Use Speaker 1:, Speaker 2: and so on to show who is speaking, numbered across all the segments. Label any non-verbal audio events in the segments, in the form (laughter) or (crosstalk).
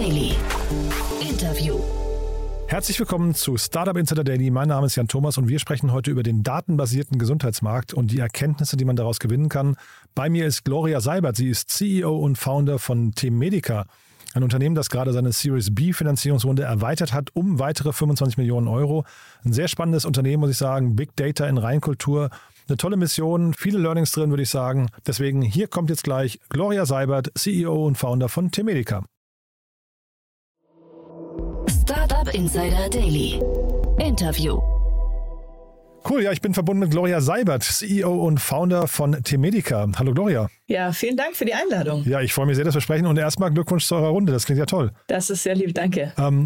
Speaker 1: Daily. Interview.
Speaker 2: Herzlich willkommen zu Startup Insider Daily. Mein Name ist Jan Thomas und wir sprechen heute über den datenbasierten Gesundheitsmarkt und die Erkenntnisse, die man daraus gewinnen kann. Bei mir ist Gloria Seibert. Sie ist CEO und Founder von Team Medica. Ein Unternehmen, das gerade seine Series B Finanzierungsrunde erweitert hat um weitere 25 Millionen Euro. Ein sehr spannendes Unternehmen, muss ich sagen. Big Data in Reinkultur. Eine tolle Mission, viele Learnings drin, würde ich sagen. Deswegen hier kommt jetzt gleich Gloria Seibert, CEO und Founder von Temedica.
Speaker 1: Startup Insider Daily. Interview.
Speaker 2: Cool, ja, ich bin verbunden mit Gloria Seibert, CEO und Founder von Temedica. Hallo Gloria.
Speaker 3: Ja, vielen Dank für die Einladung.
Speaker 2: Ja, ich freue mich sehr, dass wir sprechen und erstmal Glückwunsch zu eurer Runde. Das klingt ja toll.
Speaker 3: Das ist sehr lieb, danke.
Speaker 2: Ähm,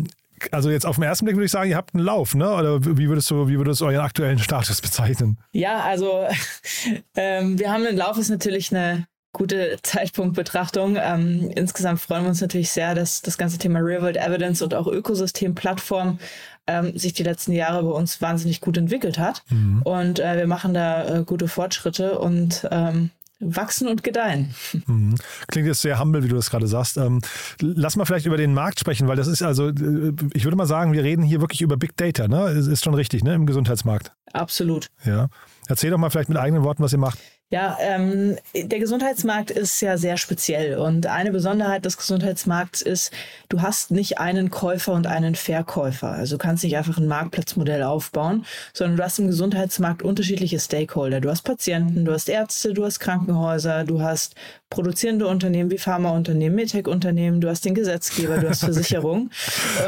Speaker 2: also jetzt auf den ersten Blick würde ich sagen, ihr habt einen Lauf, ne? Oder wie würdest du, wie würdest du euren aktuellen Status bezeichnen?
Speaker 3: Ja, also (laughs) ähm, wir haben einen Lauf, ist natürlich eine gute Zeitpunktbetrachtung. Ähm, insgesamt freuen wir uns natürlich sehr, dass das ganze Thema Real World Evidence und auch Ökosystemplattform ähm, sich die letzten Jahre bei uns wahnsinnig gut entwickelt hat. Mhm. Und äh, wir machen da äh, gute Fortschritte und ähm, wachsen und gedeihen. (laughs)
Speaker 2: Mhm. Klingt jetzt sehr humble, wie du das gerade sagst. Ähm, lass mal vielleicht über den Markt sprechen, weil das ist also, äh, ich würde mal sagen, wir reden hier wirklich über Big Data, ne? Ist schon richtig, ne? Im Gesundheitsmarkt.
Speaker 3: Absolut.
Speaker 2: Ja. Erzähl doch mal vielleicht mit eigenen Worten, was ihr macht.
Speaker 3: Ja, ähm, der Gesundheitsmarkt ist ja sehr speziell und eine Besonderheit des Gesundheitsmarkts ist, du hast nicht einen Käufer und einen Verkäufer. Also du kannst nicht einfach ein Marktplatzmodell aufbauen, sondern du hast im Gesundheitsmarkt unterschiedliche Stakeholder. Du hast Patienten, du hast Ärzte, du hast Krankenhäuser, du hast produzierende Unternehmen wie Pharmaunternehmen, Medtech-Unternehmen, du hast den Gesetzgeber, du hast (laughs) Versicherung.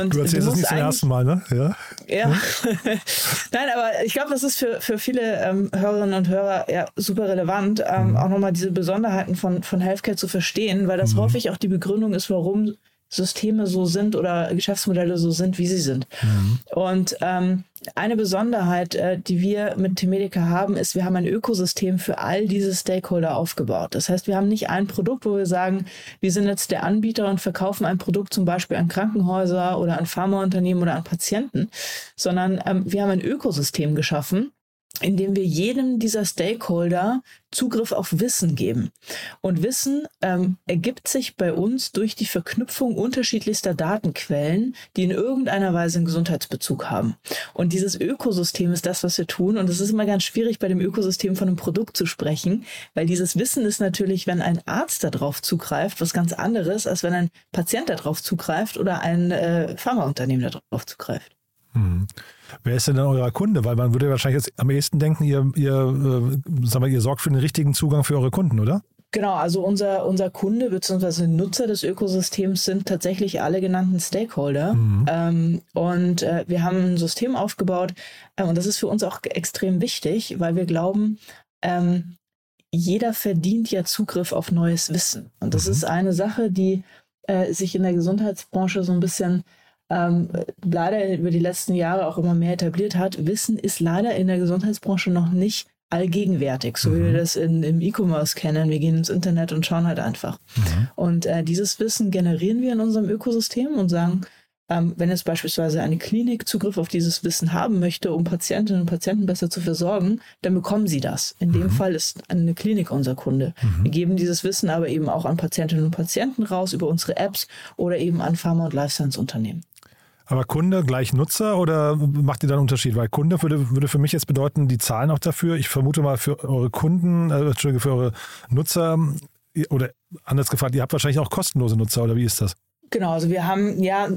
Speaker 2: Und du erzählst du das nicht zum ersten Mal, ne?
Speaker 3: Ja. ja. (laughs) Nein, aber ich glaube, das ist für, für viele ähm, Hörerinnen und Hörer ja super relevant, ähm, mhm. auch nochmal diese Besonderheiten von, von Healthcare zu verstehen, weil das mhm. häufig auch die Begründung ist, warum Systeme so sind oder Geschäftsmodelle so sind, wie sie sind. Mhm. Und ähm, eine Besonderheit, äh, die wir mit Temedica haben, ist, wir haben ein Ökosystem für all diese Stakeholder aufgebaut. Das heißt, wir haben nicht ein Produkt, wo wir sagen, wir sind jetzt der Anbieter und verkaufen ein Produkt zum Beispiel an Krankenhäuser oder an Pharmaunternehmen oder an Patienten, sondern ähm, wir haben ein Ökosystem geschaffen, indem wir jedem dieser Stakeholder Zugriff auf Wissen geben. Und Wissen ähm, ergibt sich bei uns durch die Verknüpfung unterschiedlichster Datenquellen, die in irgendeiner Weise einen Gesundheitsbezug haben. Und dieses Ökosystem ist das, was wir tun. Und es ist immer ganz schwierig, bei dem Ökosystem von einem Produkt zu sprechen, weil dieses Wissen ist natürlich, wenn ein Arzt darauf zugreift, was ganz anderes, als wenn ein Patient darauf zugreift oder ein äh, Pharmaunternehmen darauf zugreift.
Speaker 2: Hm. Wer ist denn dann euer Kunde? Weil man würde wahrscheinlich jetzt am ehesten denken, ihr, ihr, äh, sagen wir, ihr sorgt für den richtigen Zugang für eure Kunden, oder?
Speaker 3: Genau, also unser, unser Kunde bzw. Nutzer des Ökosystems sind tatsächlich alle genannten Stakeholder. Mhm. Ähm, und äh, wir haben ein System aufgebaut äh, und das ist für uns auch extrem wichtig, weil wir glauben, ähm, jeder verdient ja Zugriff auf neues Wissen. Und das mhm. ist eine Sache, die äh, sich in der Gesundheitsbranche so ein bisschen ähm, leider über die letzten Jahre auch immer mehr etabliert hat. Wissen ist leider in der Gesundheitsbranche noch nicht allgegenwärtig, so mhm. wie wir mhm. das in, im E-Commerce kennen. Wir gehen ins Internet und schauen halt einfach. Mhm. Und äh, dieses Wissen generieren wir in unserem Ökosystem und sagen, ähm, wenn jetzt beispielsweise eine Klinik Zugriff auf dieses Wissen haben möchte, um Patientinnen und Patienten besser zu versorgen, dann bekommen sie das. In mhm. dem Fall ist eine Klinik unser Kunde. Mhm. Wir geben dieses Wissen aber eben auch an Patientinnen und Patienten raus über unsere Apps oder eben an Pharma- und Life-Science-Unternehmen.
Speaker 2: Aber Kunde gleich Nutzer oder macht ihr da einen Unterschied? Weil Kunde würde, würde für mich jetzt bedeuten, die zahlen auch dafür. Ich vermute mal für eure Kunden, äh, Entschuldige, für eure Nutzer oder anders gefragt, ihr habt wahrscheinlich auch kostenlose Nutzer oder wie ist das?
Speaker 3: Genau, also wir haben ja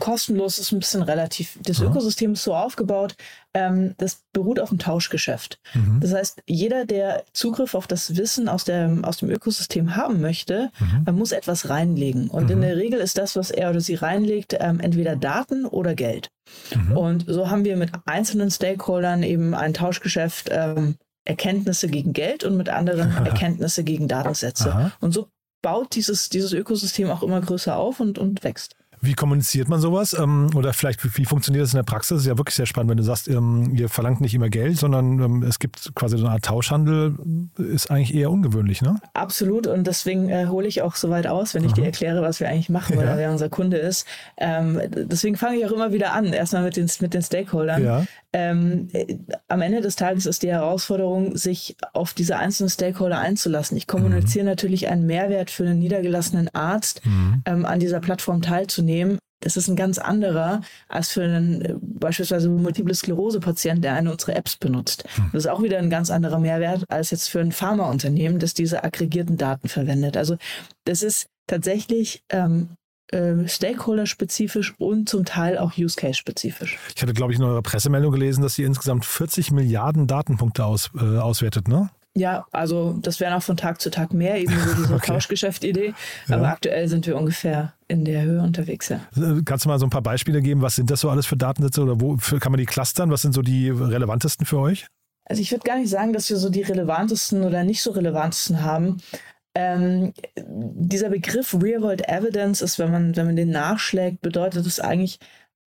Speaker 3: kostenlos ist ein bisschen relativ. Das ja. Ökosystem ist so aufgebaut, ähm, das beruht auf dem Tauschgeschäft. Mhm. Das heißt, jeder, der Zugriff auf das Wissen aus dem, aus dem Ökosystem haben möchte, mhm. muss etwas reinlegen. Und mhm. in der Regel ist das, was er oder sie reinlegt, ähm, entweder Daten oder Geld. Mhm. Und so haben wir mit einzelnen Stakeholdern eben ein Tauschgeschäft. Ähm, Erkenntnisse gegen Geld und mit anderen (laughs) Erkenntnisse gegen Datensätze. Aha. Und so baut dieses, dieses Ökosystem auch immer größer auf und, und wächst.
Speaker 2: Wie kommuniziert man sowas? Ähm, oder vielleicht, wie, funktioniert das in der Praxis? Ist ja wirklich sehr spannend, wenn du sagst, ähm, ihr verlangt nicht immer Geld, sondern ähm, es gibt quasi so eine Art Tauschhandel, ist eigentlich eher ungewöhnlich, ne?
Speaker 3: Absolut. Und deswegen äh, hole ich auch so weit aus, wenn ich Aha. dir erkläre, was wir eigentlich machen, weil ja. wer unser Kunde ist. Ähm, deswegen fange ich auch immer wieder an, erstmal mit den, mit den Stakeholdern. Ja. Ähm, äh, am Ende des Tages ist die Herausforderung, sich auf diese einzelnen Stakeholder einzulassen. Ich kommuniziere mhm. natürlich einen Mehrwert für einen niedergelassenen Arzt, mhm. ähm, an dieser Plattform teilzunehmen Pharmaunternehmen, das ist ein ganz anderer als für einen äh, beispielsweise Multiple Sklerose-Patient, der eine unserer Apps benutzt. Hm. Das ist auch wieder ein ganz anderer Mehrwert als jetzt für ein Pharmaunternehmen, das diese aggregierten Daten verwendet. Also das ist tatsächlich ähm, äh, Stakeholder-spezifisch und zum Teil auch Use-Case-spezifisch.
Speaker 2: Ich hatte, glaube ich, in eurer Pressemeldung gelesen, dass ihr insgesamt 40 Milliarden Datenpunkte aus, äh, auswertet, ne?
Speaker 3: Ja, also das wäre noch von Tag zu Tag mehr, eben so diese (laughs) okay. Tauschgeschäft-Idee. Ja. Aber aktuell sind wir ungefähr in der Höhe unterwegs. Ja.
Speaker 2: Äh, kannst du mal so ein paar Beispiele geben? Was sind das so alles für Datensätze oder wo für, kann man die clustern? Was sind so die relevantesten für euch?
Speaker 3: Also ich würde gar nicht sagen, dass wir so die relevantesten oder nicht so relevantesten haben. Ähm, dieser Begriff Real-World Evidence ist, wenn man, wenn man den nachschlägt, bedeutet es eigentlich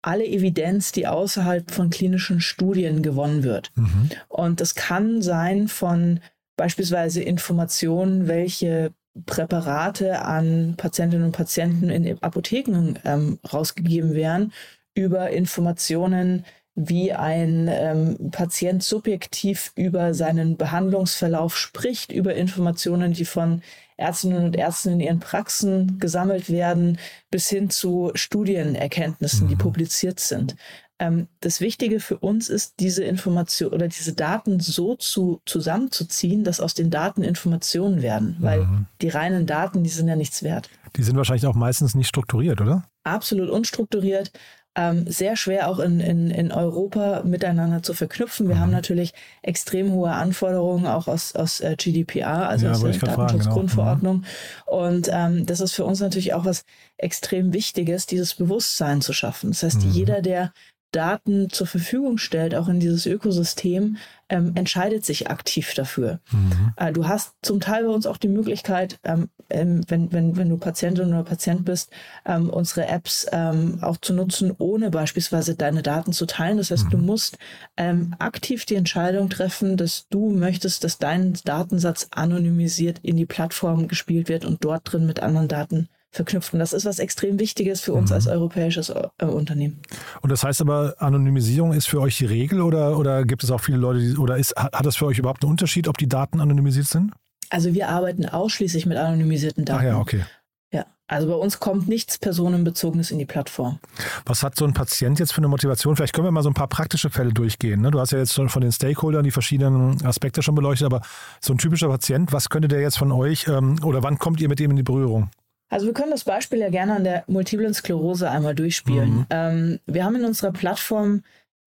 Speaker 3: alle Evidenz, die außerhalb von klinischen Studien gewonnen wird. Mhm. Und das kann sein von beispielsweise Informationen, welche Präparate an Patientinnen und Patienten in Apotheken ähm, rausgegeben werden, über Informationen, wie ein ähm, Patient subjektiv über seinen Behandlungsverlauf spricht, über Informationen, die von Ärztinnen und Ärzten in ihren Praxen gesammelt werden, bis hin zu Studienerkenntnissen, die mhm. publiziert sind. Ähm, das Wichtige für uns ist, diese Information oder diese Daten so zu, zusammenzuziehen, dass aus den Daten Informationen werden, weil mhm. die reinen Daten, die sind ja nichts wert.
Speaker 2: Die sind wahrscheinlich auch meistens nicht strukturiert, oder?
Speaker 3: Absolut unstrukturiert. Ähm, sehr schwer auch in, in, in Europa miteinander zu verknüpfen. Wir mhm. haben natürlich extrem hohe Anforderungen auch aus, aus äh, GDPR, also ja, aus der Datenschutzgrundverordnung. Genau. Mhm. Und ähm, das ist für uns natürlich auch was extrem Wichtiges, dieses Bewusstsein zu schaffen. Das heißt, mhm. jeder, der Daten zur Verfügung stellt, auch in dieses Ökosystem, ähm, entscheidet sich aktiv dafür. Mhm. Äh, du hast zum Teil bei uns auch die Möglichkeit, ähm, ähm, wenn, wenn, wenn du Patientin oder Patient bist, ähm, unsere Apps ähm, auch zu nutzen, ohne beispielsweise deine Daten zu teilen. Das heißt, mhm. du musst ähm, aktiv die Entscheidung treffen, dass du möchtest, dass dein Datensatz anonymisiert in die Plattform gespielt wird und dort drin mit anderen Daten verknüpft. Und das ist was extrem Wichtiges für uns mhm. als europäisches äh, Unternehmen.
Speaker 2: Und das heißt aber, Anonymisierung ist für euch die Regel oder, oder gibt es auch viele Leute, die, oder ist, hat das für euch überhaupt einen Unterschied, ob die Daten anonymisiert sind?
Speaker 3: Also wir arbeiten ausschließlich mit anonymisierten Daten.
Speaker 2: Ach ja, okay.
Speaker 3: Ja, also bei uns kommt nichts Personenbezogenes in die Plattform.
Speaker 2: Was hat so ein Patient jetzt für eine Motivation? Vielleicht können wir mal so ein paar praktische Fälle durchgehen. Ne? Du hast ja jetzt schon von den Stakeholdern die verschiedenen Aspekte schon beleuchtet, aber so ein typischer Patient, was könnte der jetzt von euch ähm, oder wann kommt ihr mit ihm in die Berührung?
Speaker 3: Also wir können das Beispiel ja gerne an der multiplen Sklerose einmal durchspielen. Mhm. Ähm, wir haben in unserer Plattform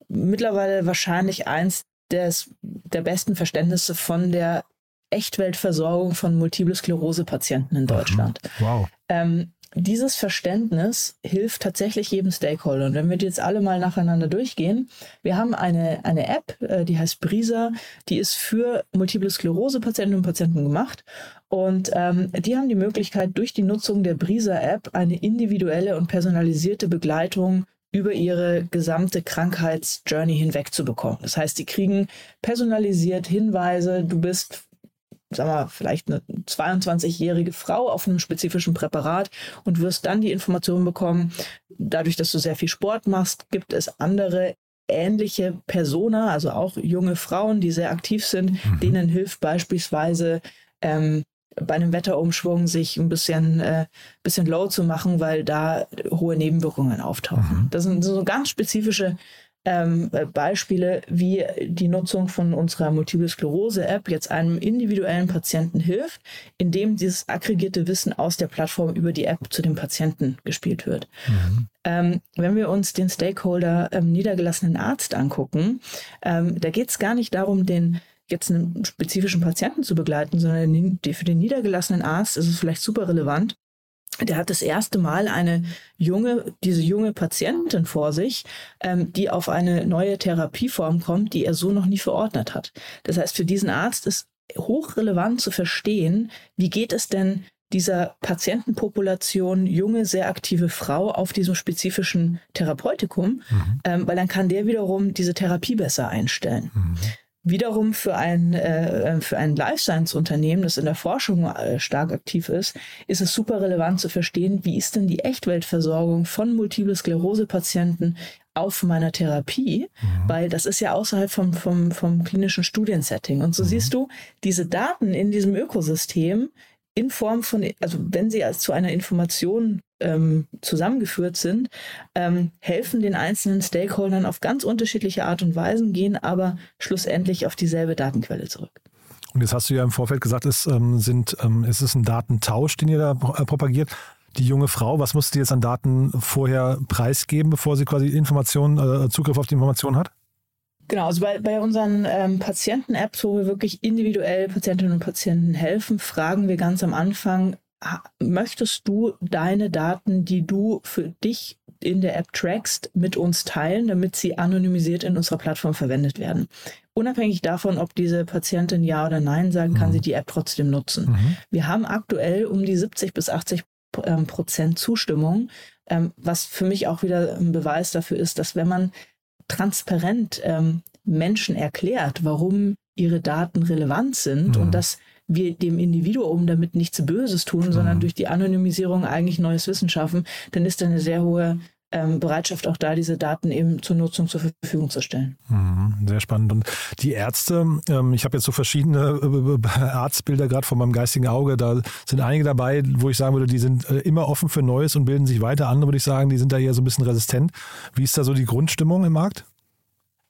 Speaker 3: mittlerweile wahrscheinlich eins des, der besten Verständnisse von der Echtweltversorgung von multiple Sklerose-Patienten in Deutschland.
Speaker 2: Wow.
Speaker 3: Ähm, dieses Verständnis hilft tatsächlich jedem Stakeholder. Und wenn wir die jetzt alle mal nacheinander durchgehen, wir haben eine, eine App, äh, die heißt Brisa, die ist für multiple Sklerose-Patientinnen und Patienten gemacht. Und ähm, die haben die Möglichkeit, durch die Nutzung der Brisa-App eine individuelle und personalisierte Begleitung über ihre gesamte Krankheitsjourney hinweg zu bekommen. Das heißt, sie kriegen personalisiert Hinweise, du bist sag mal, vielleicht eine 22-jährige Frau auf einem spezifischen Präparat und wirst dann die Information bekommen, dadurch, dass du sehr viel Sport machst, gibt es andere ähnliche Persona, also auch junge Frauen, die sehr aktiv sind, mhm. denen hilft beispielsweise ähm, bei einem Wetterumschwung sich ein bisschen, äh, bisschen low zu machen, weil da hohe Nebenwirkungen auftauchen. Mhm. Das sind so ganz spezifische ähm, Beispiele, wie die Nutzung von unserer Multiple Sklerose-App jetzt einem individuellen Patienten hilft, indem dieses aggregierte Wissen aus der Plattform über die App zu dem Patienten gespielt wird. Mhm. Ähm, wenn wir uns den Stakeholder ähm, niedergelassenen Arzt angucken, ähm, da geht es gar nicht darum, den jetzt einen spezifischen Patienten zu begleiten, sondern für den niedergelassenen Arzt ist es vielleicht super relevant, der hat das erste Mal eine junge, diese junge Patientin vor sich, ähm, die auf eine neue Therapieform kommt, die er so noch nie verordnet hat. Das heißt, für diesen Arzt ist hochrelevant zu verstehen, wie geht es denn dieser Patientenpopulation junge, sehr aktive Frau auf diesem spezifischen Therapeutikum, mhm. ähm, weil dann kann der wiederum diese Therapie besser einstellen. Mhm. Wiederum für ein, äh, für ein Life Science Unternehmen, das in der Forschung äh, stark aktiv ist, ist es super relevant zu verstehen, wie ist denn die Echtweltversorgung von Multiple Sklerose Patienten auf meiner Therapie, mhm. weil das ist ja außerhalb vom, vom, vom klinischen Studiensetting. Und so mhm. siehst du, diese Daten in diesem Ökosystem in Form von, also wenn sie als zu einer Information ähm, zusammengeführt sind, ähm, helfen den einzelnen Stakeholdern auf ganz unterschiedliche Art und Weisen, gehen aber schlussendlich auf dieselbe Datenquelle zurück.
Speaker 2: Und jetzt hast du ja im Vorfeld gesagt, es, ähm, sind, ähm, es ist ein Datentausch, den ihr da äh, propagiert. Die junge Frau, was muss die jetzt an Daten vorher preisgeben, bevor sie quasi Informationen, äh, Zugriff auf die Informationen hat?
Speaker 3: Genau, also bei, bei unseren ähm, Patienten-Apps, wo wir wirklich individuell Patientinnen und Patienten helfen, fragen wir ganz am Anfang, möchtest du deine Daten, die du für dich in der App trackst, mit uns teilen, damit sie anonymisiert in unserer Plattform verwendet werden? Unabhängig davon, ob diese Patientin Ja oder Nein sagen, kann mhm. sie die App trotzdem nutzen. Mhm. Wir haben aktuell um die 70 bis 80 ähm, Prozent Zustimmung, ähm, was für mich auch wieder ein Beweis dafür ist, dass wenn man transparent ähm, Menschen erklärt, warum ihre Daten relevant sind mhm. und dass wir dem Individuum damit nichts Böses tun, mhm. sondern durch die Anonymisierung eigentlich neues Wissen schaffen, dann ist da eine sehr hohe ähm, Bereitschaft auch da, diese Daten eben zur Nutzung zur Verfügung zu stellen.
Speaker 2: Mhm, sehr spannend. Und die Ärzte, ähm, ich habe jetzt so verschiedene äh, (laughs) Arztbilder gerade vor meinem geistigen Auge. Da sind einige dabei, wo ich sagen würde, die sind äh, immer offen für Neues und bilden sich weiter. Andere würde ich sagen, die sind da eher so ein bisschen resistent. Wie ist da so die Grundstimmung im Markt?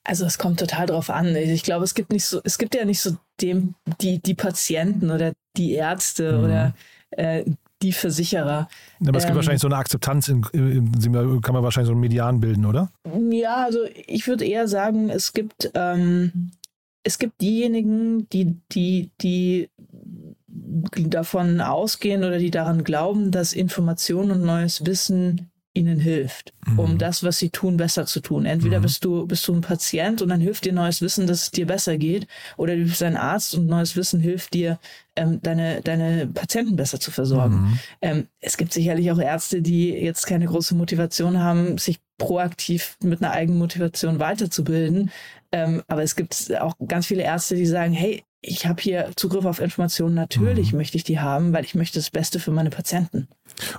Speaker 3: Also es kommt total drauf an. Ich glaube, es gibt nicht so, es gibt ja nicht so dem, die, die Patienten oder die Ärzte mhm. oder äh, die Versicherer.
Speaker 2: Aber es gibt ähm, wahrscheinlich so eine Akzeptanz, in, in, kann man wahrscheinlich so einen Median bilden, oder?
Speaker 3: Ja, also ich würde eher sagen, es gibt, ähm, es gibt diejenigen, die, die, die davon ausgehen oder die daran glauben, dass Information und neues Wissen ihnen hilft, mhm. um das, was sie tun, besser zu tun. Entweder mhm. bist du bist du ein Patient und dann hilft dir neues Wissen, dass es dir besser geht, oder du bist ein Arzt und neues Wissen hilft dir, ähm, deine deine Patienten besser zu versorgen. Mhm. Ähm, es gibt sicherlich auch Ärzte, die jetzt keine große Motivation haben, sich proaktiv mit einer eigenen Motivation weiterzubilden. Ähm, aber es gibt auch ganz viele Ärzte, die sagen, hey, ich habe hier Zugriff auf Informationen, natürlich mhm. möchte ich die haben, weil ich möchte das Beste für meine Patienten.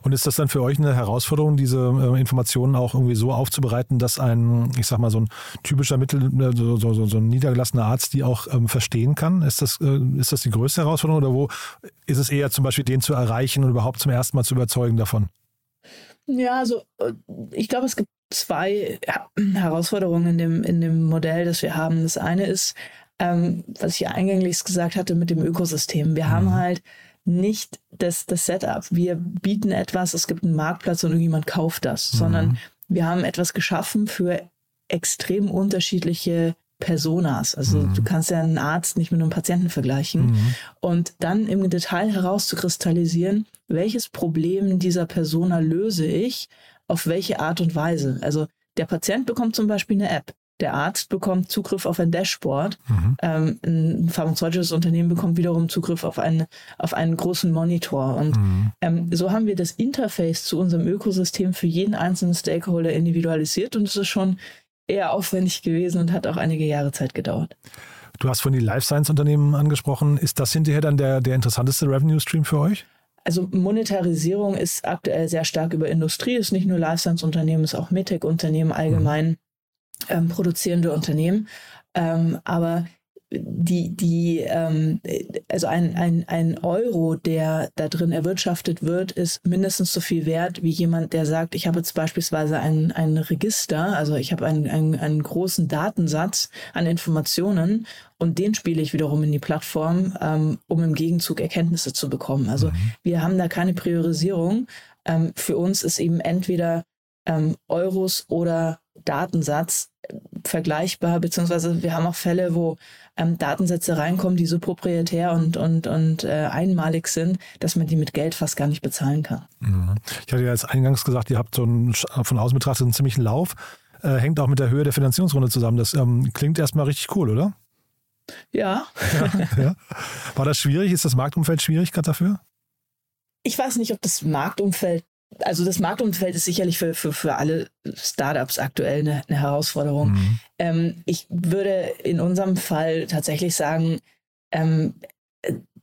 Speaker 2: Und ist das dann für euch eine Herausforderung, diese äh, Informationen auch irgendwie so aufzubereiten, dass ein, ich sag mal, so ein typischer Mittel, äh, so, so, so ein niedergelassener Arzt die auch ähm, verstehen kann? Ist das, äh, ist das die größte Herausforderung oder wo ist es eher zum Beispiel den zu erreichen und überhaupt zum ersten Mal zu überzeugen davon?
Speaker 3: Ja, also äh, ich glaube, es gibt zwei Herausforderungen in dem, in dem Modell, das wir haben. Das eine ist, ähm, was ich eingänglich gesagt hatte mit dem Ökosystem. Wir mhm. haben halt nicht das, das Setup. Wir bieten etwas, es gibt einen Marktplatz und irgendjemand kauft das, mhm. sondern wir haben etwas geschaffen für extrem unterschiedliche Personas. Also mhm. du kannst ja einen Arzt nicht mit einem Patienten vergleichen. Mhm. Und dann im Detail herauszukristallisieren, welches Problem dieser Persona löse ich, auf welche Art und Weise. Also der Patient bekommt zum Beispiel eine App. Der Arzt bekommt Zugriff auf ein Dashboard. Mhm. Ähm, ein pharmazeutisches Unternehmen bekommt wiederum Zugriff auf einen, auf einen großen Monitor. Und mhm. ähm, so haben wir das Interface zu unserem Ökosystem für jeden einzelnen Stakeholder individualisiert und es ist schon eher aufwendig gewesen und hat auch einige Jahre Zeit gedauert.
Speaker 2: Du hast von die Life Science Unternehmen angesprochen. Ist das hinterher dann der, der interessanteste Revenue Stream für euch?
Speaker 3: Also Monetarisierung ist aktuell sehr stark über Industrie, ist nicht nur Life Science Unternehmen, ist auch Medtech Unternehmen allgemein. Mhm ähm, produzierende Unternehmen. Ähm, aber die, die, ähm, also ein, ein, ein Euro, der da drin erwirtschaftet wird, ist mindestens so viel wert wie jemand, der sagt, ich habe jetzt beispielsweise ein, ein Register, also ich habe einen, einen, einen großen Datensatz an Informationen und den spiele ich wiederum in die Plattform, ähm, um im Gegenzug Erkenntnisse zu bekommen. Also mhm. wir haben da keine Priorisierung. Ähm, für uns ist eben entweder ähm, Euros oder Datensatz äh, vergleichbar, beziehungsweise wir haben auch Fälle, wo ähm, Datensätze reinkommen, die so proprietär und, und, und äh, einmalig sind, dass man die mit Geld fast gar nicht bezahlen kann.
Speaker 2: Mhm. Ich hatte ja als eingangs gesagt, ihr habt so einen, von außen betrachtet einen ziemlichen Lauf. Äh, hängt auch mit der Höhe der Finanzierungsrunde zusammen. Das ähm, klingt erstmal richtig cool, oder?
Speaker 3: Ja.
Speaker 2: ja, (laughs) ja. War das schwierig? Ist das Marktumfeld schwierig gerade dafür?
Speaker 3: Ich weiß nicht, ob das Marktumfeld also das Marktumfeld ist sicherlich für, für, für alle Startups aktuell eine, eine Herausforderung. Mhm. Ähm, ich würde in unserem Fall tatsächlich sagen, ähm,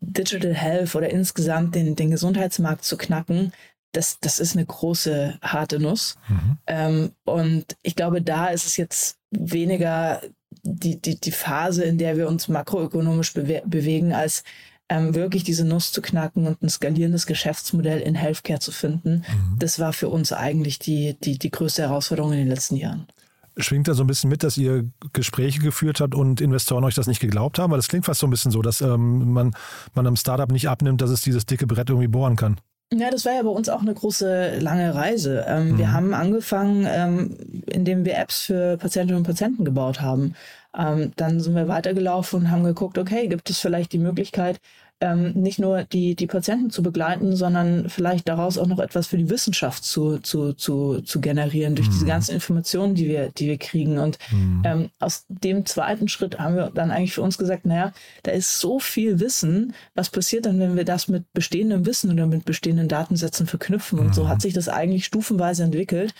Speaker 3: Digital Health oder insgesamt den, den Gesundheitsmarkt zu knacken, das, das ist eine große, harte Nuss. Mhm. Ähm, und ich glaube, da ist es jetzt weniger die, die, die Phase, in der wir uns makroökonomisch bewe bewegen, als ähm, wirklich diese Nuss zu knacken und ein skalierendes Geschäftsmodell in Healthcare zu finden, mhm. das war für uns eigentlich die, die, die größte Herausforderung in den letzten Jahren.
Speaker 2: Schwingt da so ein bisschen mit, dass ihr Gespräche geführt habt und Investoren euch das nicht geglaubt haben? Weil das klingt fast so ein bisschen so, dass ähm, man, man einem Startup nicht abnimmt, dass es dieses dicke Brett irgendwie bohren kann.
Speaker 3: Ja, das war ja bei uns auch eine große, lange Reise. Ähm, mhm. Wir haben angefangen, ähm, indem wir Apps für Patientinnen und Patienten gebaut haben. Ähm, dann sind wir weitergelaufen und haben geguckt, okay, gibt es vielleicht die Möglichkeit, ähm, nicht nur die, die Patienten zu begleiten, sondern vielleicht daraus auch noch etwas für die Wissenschaft zu, zu, zu, zu generieren, durch mhm. diese ganzen Informationen, die wir, die wir kriegen. Und mhm. ähm, aus dem zweiten Schritt haben wir dann eigentlich für uns gesagt, naja, da ist so viel Wissen, was passiert dann, wenn wir das mit bestehendem Wissen oder mit bestehenden Datensätzen verknüpfen? Und so mhm. hat sich das eigentlich stufenweise entwickelt.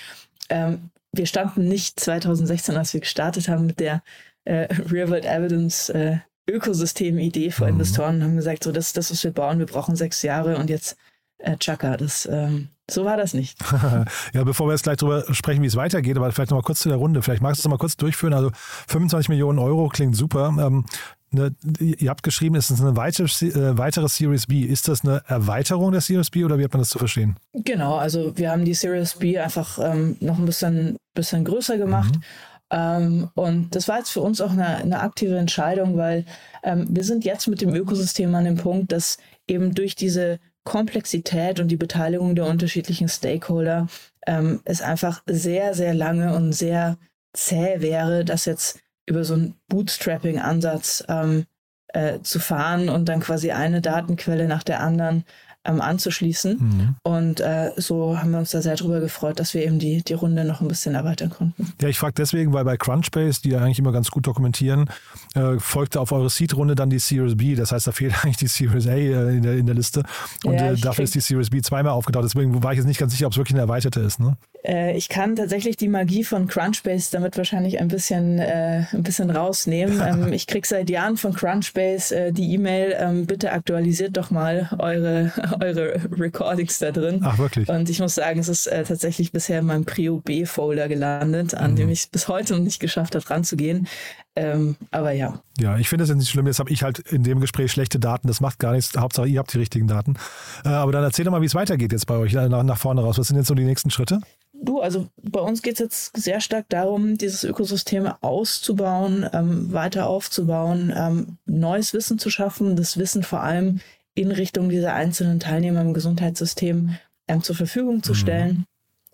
Speaker 3: Ähm, wir standen nicht 2016, als wir gestartet haben mit der äh, Real World Evidence äh, Ökosystem-Idee vor mhm. Investoren und haben gesagt, so das ist das, was wir bauen, wir brauchen sechs Jahre und jetzt äh, Chaka. Das, ähm, so war das nicht. (laughs)
Speaker 2: ja, bevor wir jetzt gleich darüber sprechen, wie es weitergeht, aber vielleicht noch mal kurz zu der Runde. Vielleicht magst du es noch mal kurz durchführen. Also 25 Millionen Euro klingt super. Ähm, ne, ihr habt geschrieben, es ist eine weitere, äh, weitere Series B. Ist das eine Erweiterung der Series B oder wie hat man das zu verstehen?
Speaker 3: Genau, also wir haben die Series B einfach ähm, noch ein bisschen, bisschen größer gemacht. Mhm. Ähm, und das war jetzt für uns auch eine, eine aktive Entscheidung, weil ähm, wir sind jetzt mit dem Ökosystem an dem Punkt, dass eben durch diese Komplexität und die Beteiligung der unterschiedlichen Stakeholder ähm, es einfach sehr, sehr lange und sehr zäh wäre, das jetzt über so einen Bootstrapping-Ansatz ähm, äh, zu fahren und dann quasi eine Datenquelle nach der anderen ähm, anzuschließen. Mhm. Und äh, so haben wir uns da sehr drüber gefreut, dass wir eben die, die Runde noch ein bisschen erweitern konnten.
Speaker 2: Ja, ich frage deswegen, weil bei Crunchbase, die ja eigentlich immer ganz gut dokumentieren, äh, folgte auf eure Seed-Runde dann die Series B. Das heißt, da fehlt (laughs) eigentlich die Series A äh, in, der, in der Liste. Und ja, äh, dafür ist die Series B zweimal aufgetaucht. Deswegen war ich jetzt nicht ganz sicher, ob es wirklich eine erweiterte ist. Ne?
Speaker 3: Äh, ich kann tatsächlich die Magie von Crunchbase damit wahrscheinlich ein bisschen, äh, ein bisschen rausnehmen. (laughs) ähm, ich kriege seit Jahren von Crunchbase äh, die E-Mail, ähm, bitte aktualisiert doch mal eure, (laughs) eure Recordings da drin.
Speaker 2: Ach, wirklich?
Speaker 3: Und ich muss sagen, es ist äh, tatsächlich bisher in meinem Prio B-Folder gelandet, an mhm. dem ich es bis heute noch nicht geschafft habe, ranzugehen. Ähm, aber ja.
Speaker 2: Ja, ich finde es nicht schlimm. Jetzt habe ich halt in dem Gespräch schlechte Daten. Das macht gar nichts. Hauptsache, ihr habt die richtigen Daten. Äh, aber dann erzähl doch mal, wie es weitergeht jetzt bei euch nach, nach vorne raus. Was sind jetzt so die nächsten Schritte?
Speaker 3: Du, also bei uns geht es jetzt sehr stark darum, dieses Ökosystem auszubauen, ähm, weiter aufzubauen, ähm, neues Wissen zu schaffen, das Wissen vor allem in Richtung dieser einzelnen Teilnehmer im Gesundheitssystem ähm, zur Verfügung zu mhm. stellen.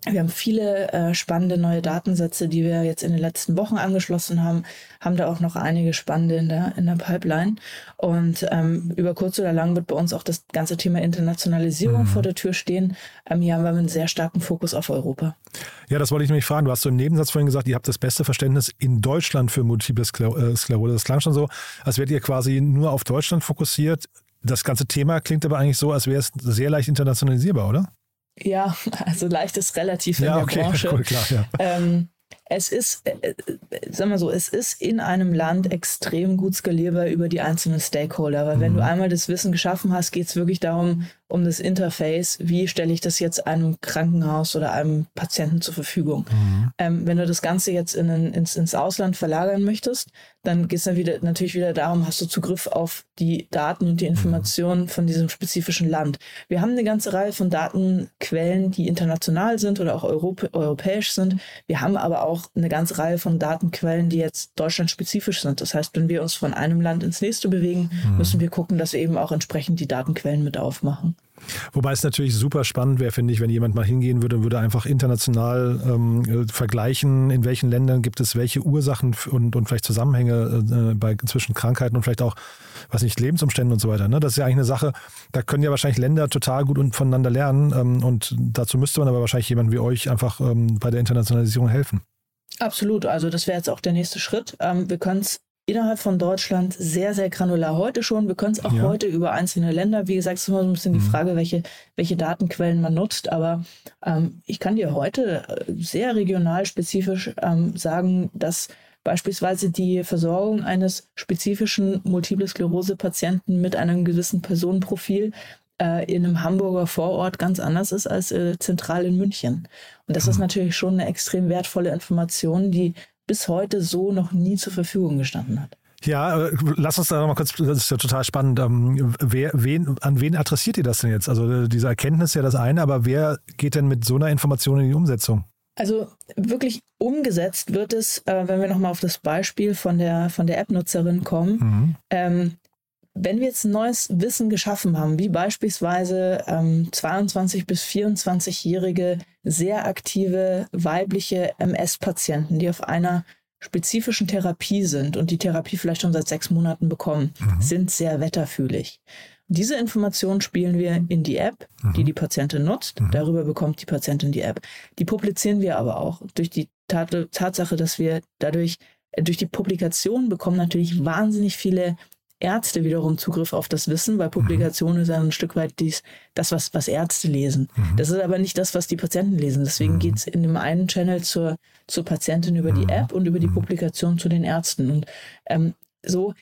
Speaker 3: Wir haben viele äh, spannende neue Datensätze, die wir jetzt in den letzten Wochen angeschlossen haben, haben da auch noch einige spannende in der, in der Pipeline. Und ähm, über kurz oder lang wird bei uns auch das ganze Thema Internationalisierung mhm. vor der Tür stehen. Ähm, hier haben wir einen sehr starken Fokus auf Europa.
Speaker 2: Ja, das wollte ich nämlich fragen. Du hast so im Nebensatz vorhin gesagt, ihr habt das beste Verständnis in Deutschland für Multiple äh, Sklerose. Das klang schon so, als wärt ihr quasi nur auf Deutschland fokussiert. Das ganze Thema klingt aber eigentlich so, als wäre es sehr leicht internationalisierbar, oder?
Speaker 3: Ja, also leicht ist relativ in ja, der okay, (laughs) Branche. Cool, klar, ja. ähm, es ist, äh, äh, sagen wir so, es ist in einem Land extrem gut skalierbar über die einzelnen Stakeholder. Weil mhm. wenn du einmal das Wissen geschaffen hast, geht es wirklich darum, um das Interface, wie stelle ich das jetzt einem Krankenhaus oder einem Patienten zur Verfügung. Mhm. Ähm, wenn du das Ganze jetzt in ein, ins, ins Ausland verlagern möchtest, dann geht es dann wieder, natürlich wieder darum, hast du Zugriff auf die Daten und die Informationen mhm. von diesem spezifischen Land. Wir haben eine ganze Reihe von Datenquellen, die international sind oder auch Europä europäisch sind. Wir haben aber auch eine ganze Reihe von Datenquellen, die jetzt deutschlandspezifisch sind. Das heißt, wenn wir uns von einem Land ins nächste bewegen, mhm. müssen wir gucken, dass wir eben auch entsprechend die Datenquellen mit aufmachen.
Speaker 2: Wobei es natürlich super spannend wäre, finde ich, wenn jemand mal hingehen würde und würde einfach international ähm, äh, vergleichen, in welchen Ländern gibt es welche Ursachen und, und vielleicht Zusammenhänge äh, bei, zwischen Krankheiten und vielleicht auch, was nicht, Lebensumständen und so weiter. Ne? Das ist ja eigentlich eine Sache, da können ja wahrscheinlich Länder total gut voneinander lernen ähm, und dazu müsste man aber wahrscheinlich jemand wie euch einfach ähm, bei der Internationalisierung helfen.
Speaker 3: Absolut, also das wäre jetzt auch der nächste Schritt. Ähm, wir können es innerhalb von Deutschland sehr, sehr granular heute schon. Wir können es auch ja. heute über einzelne Länder. Wie gesagt, es ist immer so ein bisschen mhm. die Frage, welche, welche Datenquellen man nutzt. Aber ähm, ich kann dir heute äh, sehr regional spezifisch ähm, sagen, dass beispielsweise die Versorgung eines spezifischen Multiple Sklerose-Patienten mit einem gewissen Personenprofil äh, in einem Hamburger Vorort ganz anders ist als äh, zentral in München. Und das mhm. ist natürlich schon eine extrem wertvolle Information, die bis heute so noch nie zur Verfügung gestanden hat.
Speaker 2: Ja, äh, lass uns da nochmal kurz, das ist ja total spannend. Ähm, wer, wen, an wen adressiert ihr das denn jetzt? Also äh, diese Erkenntnis ist ja das eine, aber wer geht denn mit so einer Information in die Umsetzung?
Speaker 3: Also wirklich umgesetzt wird es, äh, wenn wir nochmal auf das Beispiel von der, von der App-Nutzerin kommen. Mhm. Ähm, wenn wir jetzt neues Wissen geschaffen haben, wie beispielsweise ähm, 22 bis 24-jährige sehr aktive weibliche MS-Patienten, die auf einer spezifischen Therapie sind und die Therapie vielleicht schon seit sechs Monaten bekommen, mhm. sind sehr wetterfühlig. Diese Informationen spielen wir in die App, mhm. die die Patientin nutzt. Mhm. Darüber bekommt die Patientin die App. Die publizieren wir aber auch durch die Tat Tatsache, dass wir dadurch äh, durch die Publikation bekommen natürlich wahnsinnig viele Ärzte wiederum Zugriff auf das Wissen, weil Publikation mhm. ist ja ein Stück weit dies, das, was, was Ärzte lesen. Mhm. Das ist aber nicht das, was die Patienten lesen. Deswegen mhm. geht es in dem einen Channel zur, zur Patientin über die mhm. App und über die mhm. Publikation zu den Ärzten. Und ähm, so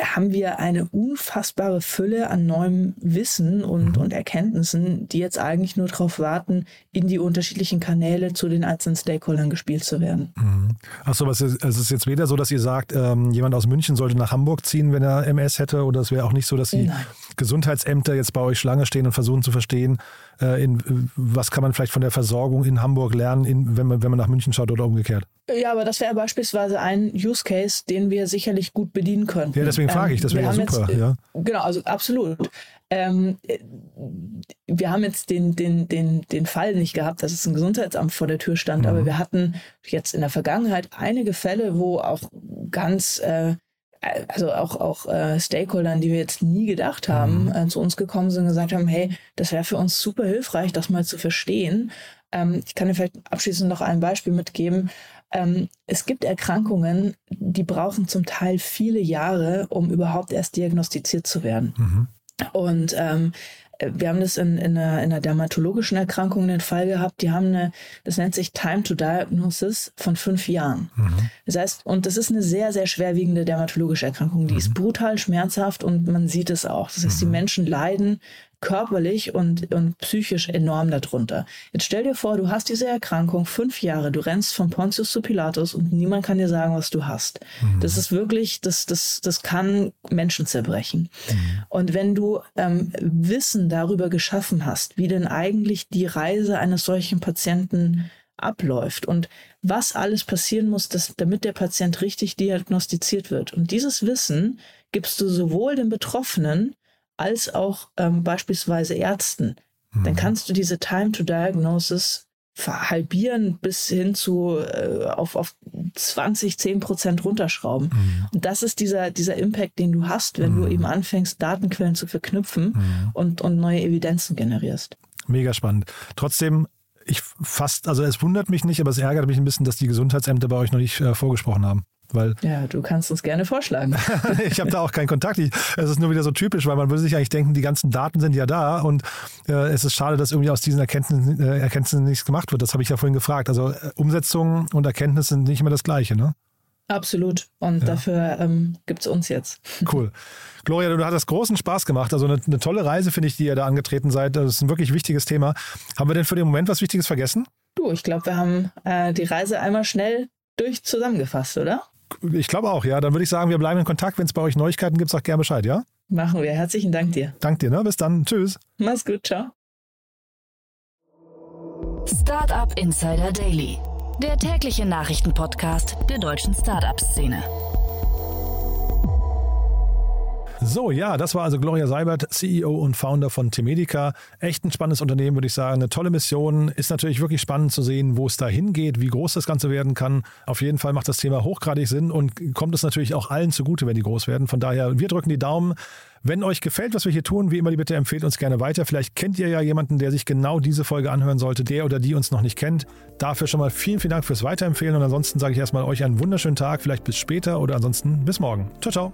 Speaker 3: haben wir eine unfassbare Fülle an neuem Wissen und, mhm. und Erkenntnissen, die jetzt eigentlich nur darauf warten, in die unterschiedlichen Kanäle zu den einzelnen Stakeholdern gespielt zu werden.
Speaker 2: Mhm. Achso, es ist, es ist jetzt weder so, dass ihr sagt, ähm, jemand aus München sollte nach Hamburg ziehen, wenn er MS hätte, oder es wäre auch nicht so, dass die Nein. Gesundheitsämter jetzt bei euch Schlange stehen und versuchen zu verstehen, in, was kann man vielleicht von der Versorgung in Hamburg lernen, in, wenn, man, wenn man nach München schaut oder umgekehrt?
Speaker 3: Ja, aber das wäre beispielsweise ein Use Case, den wir sicherlich gut bedienen könnten.
Speaker 2: Ja, deswegen frage ich, das wäre ja super. Jetzt, ja.
Speaker 3: Genau, also absolut. Ähm, wir haben jetzt den, den, den, den Fall nicht gehabt, dass es ein Gesundheitsamt vor der Tür stand, mhm. aber wir hatten jetzt in der Vergangenheit einige Fälle, wo auch ganz äh, also auch, auch äh, Stakeholdern, die wir jetzt nie gedacht haben, mhm. äh, zu uns gekommen sind und gesagt haben, hey, das wäre für uns super hilfreich, das mal zu verstehen. Ähm, ich kann dir vielleicht abschließend noch ein Beispiel mitgeben. Ähm, es gibt Erkrankungen, die brauchen zum Teil viele Jahre, um überhaupt erst diagnostiziert zu werden. Mhm. Und ähm, wir haben das in, in, einer, in einer dermatologischen Erkrankung den Fall gehabt, die haben eine, das nennt sich Time to Diagnosis von fünf Jahren. Mhm. Das heißt, und das ist eine sehr, sehr schwerwiegende dermatologische Erkrankung, die mhm. ist brutal schmerzhaft und man sieht es auch. Das heißt, die mhm. Menschen leiden körperlich und, und psychisch enorm darunter. Jetzt stell dir vor, du hast diese Erkrankung fünf Jahre, du rennst von Pontius zu Pilatus und niemand kann dir sagen, was du hast. Mhm. Das ist wirklich, das, das, das kann Menschen zerbrechen. Mhm. Und wenn du ähm, Wissen darüber geschaffen hast, wie denn eigentlich die Reise eines solchen Patienten abläuft und was alles passieren muss, dass, damit der Patient richtig diagnostiziert wird. Und dieses Wissen gibst du sowohl den Betroffenen als auch ähm, beispielsweise Ärzten, mhm. dann kannst du diese Time to Diagnosis verhalbieren bis hin zu äh, auf, auf 20, 10 Prozent runterschrauben. Mhm. Und das ist dieser, dieser Impact, den du hast, wenn mhm. du eben anfängst, Datenquellen zu verknüpfen mhm. und, und neue Evidenzen generierst.
Speaker 2: Mega spannend. Trotzdem, ich fast, also es wundert mich nicht, aber es ärgert mich ein bisschen, dass die Gesundheitsämter bei euch noch nicht äh, vorgesprochen haben. Weil
Speaker 3: ja, du kannst uns gerne vorschlagen. (laughs)
Speaker 2: ich habe da auch keinen Kontakt. Ich, es ist nur wieder so typisch, weil man würde sich eigentlich denken, die ganzen Daten sind ja da und äh, es ist schade, dass irgendwie aus diesen Erkenntnissen, äh, Erkenntnissen nichts gemacht wird. Das habe ich ja vorhin gefragt. Also äh, Umsetzung und Erkenntnis sind nicht immer das Gleiche, ne?
Speaker 3: Absolut. Und ja. dafür ähm, gibt es uns jetzt. (laughs)
Speaker 2: Cool. Gloria, du hattest großen Spaß gemacht. Also eine, eine tolle Reise, finde ich, die ihr da angetreten seid. Das ist ein wirklich wichtiges Thema. Haben wir denn für den Moment was Wichtiges vergessen?
Speaker 3: Du, ich glaube, wir haben äh, die Reise einmal schnell durch zusammengefasst, oder?
Speaker 2: Ich glaube auch, ja. Dann würde ich sagen, wir bleiben in Kontakt. Wenn es bei euch Neuigkeiten gibt, sag gerne Bescheid, ja?
Speaker 3: Machen wir. Herzlichen Dank dir.
Speaker 2: Dank dir, ne? Bis dann. Tschüss.
Speaker 3: Mach's gut. Ciao.
Speaker 1: Startup Insider Daily, der tägliche Nachrichtenpodcast der deutschen Startup-Szene.
Speaker 2: So, ja, das war also Gloria Seibert, CEO und Founder von Temedica. Echt ein spannendes Unternehmen, würde ich sagen. Eine tolle Mission. Ist natürlich wirklich spannend zu sehen, wo es da hingeht, wie groß das Ganze werden kann. Auf jeden Fall macht das Thema hochgradig Sinn und kommt es natürlich auch allen zugute, wenn die groß werden. Von daher, wir drücken die Daumen. Wenn euch gefällt, was wir hier tun, wie immer die Bitte empfehlt uns gerne weiter. Vielleicht kennt ihr ja jemanden, der sich genau diese Folge anhören sollte, der oder die uns noch nicht kennt. Dafür schon mal vielen, vielen Dank fürs Weiterempfehlen und ansonsten sage ich erstmal euch einen wunderschönen Tag, vielleicht bis später oder ansonsten bis morgen. Ciao, ciao.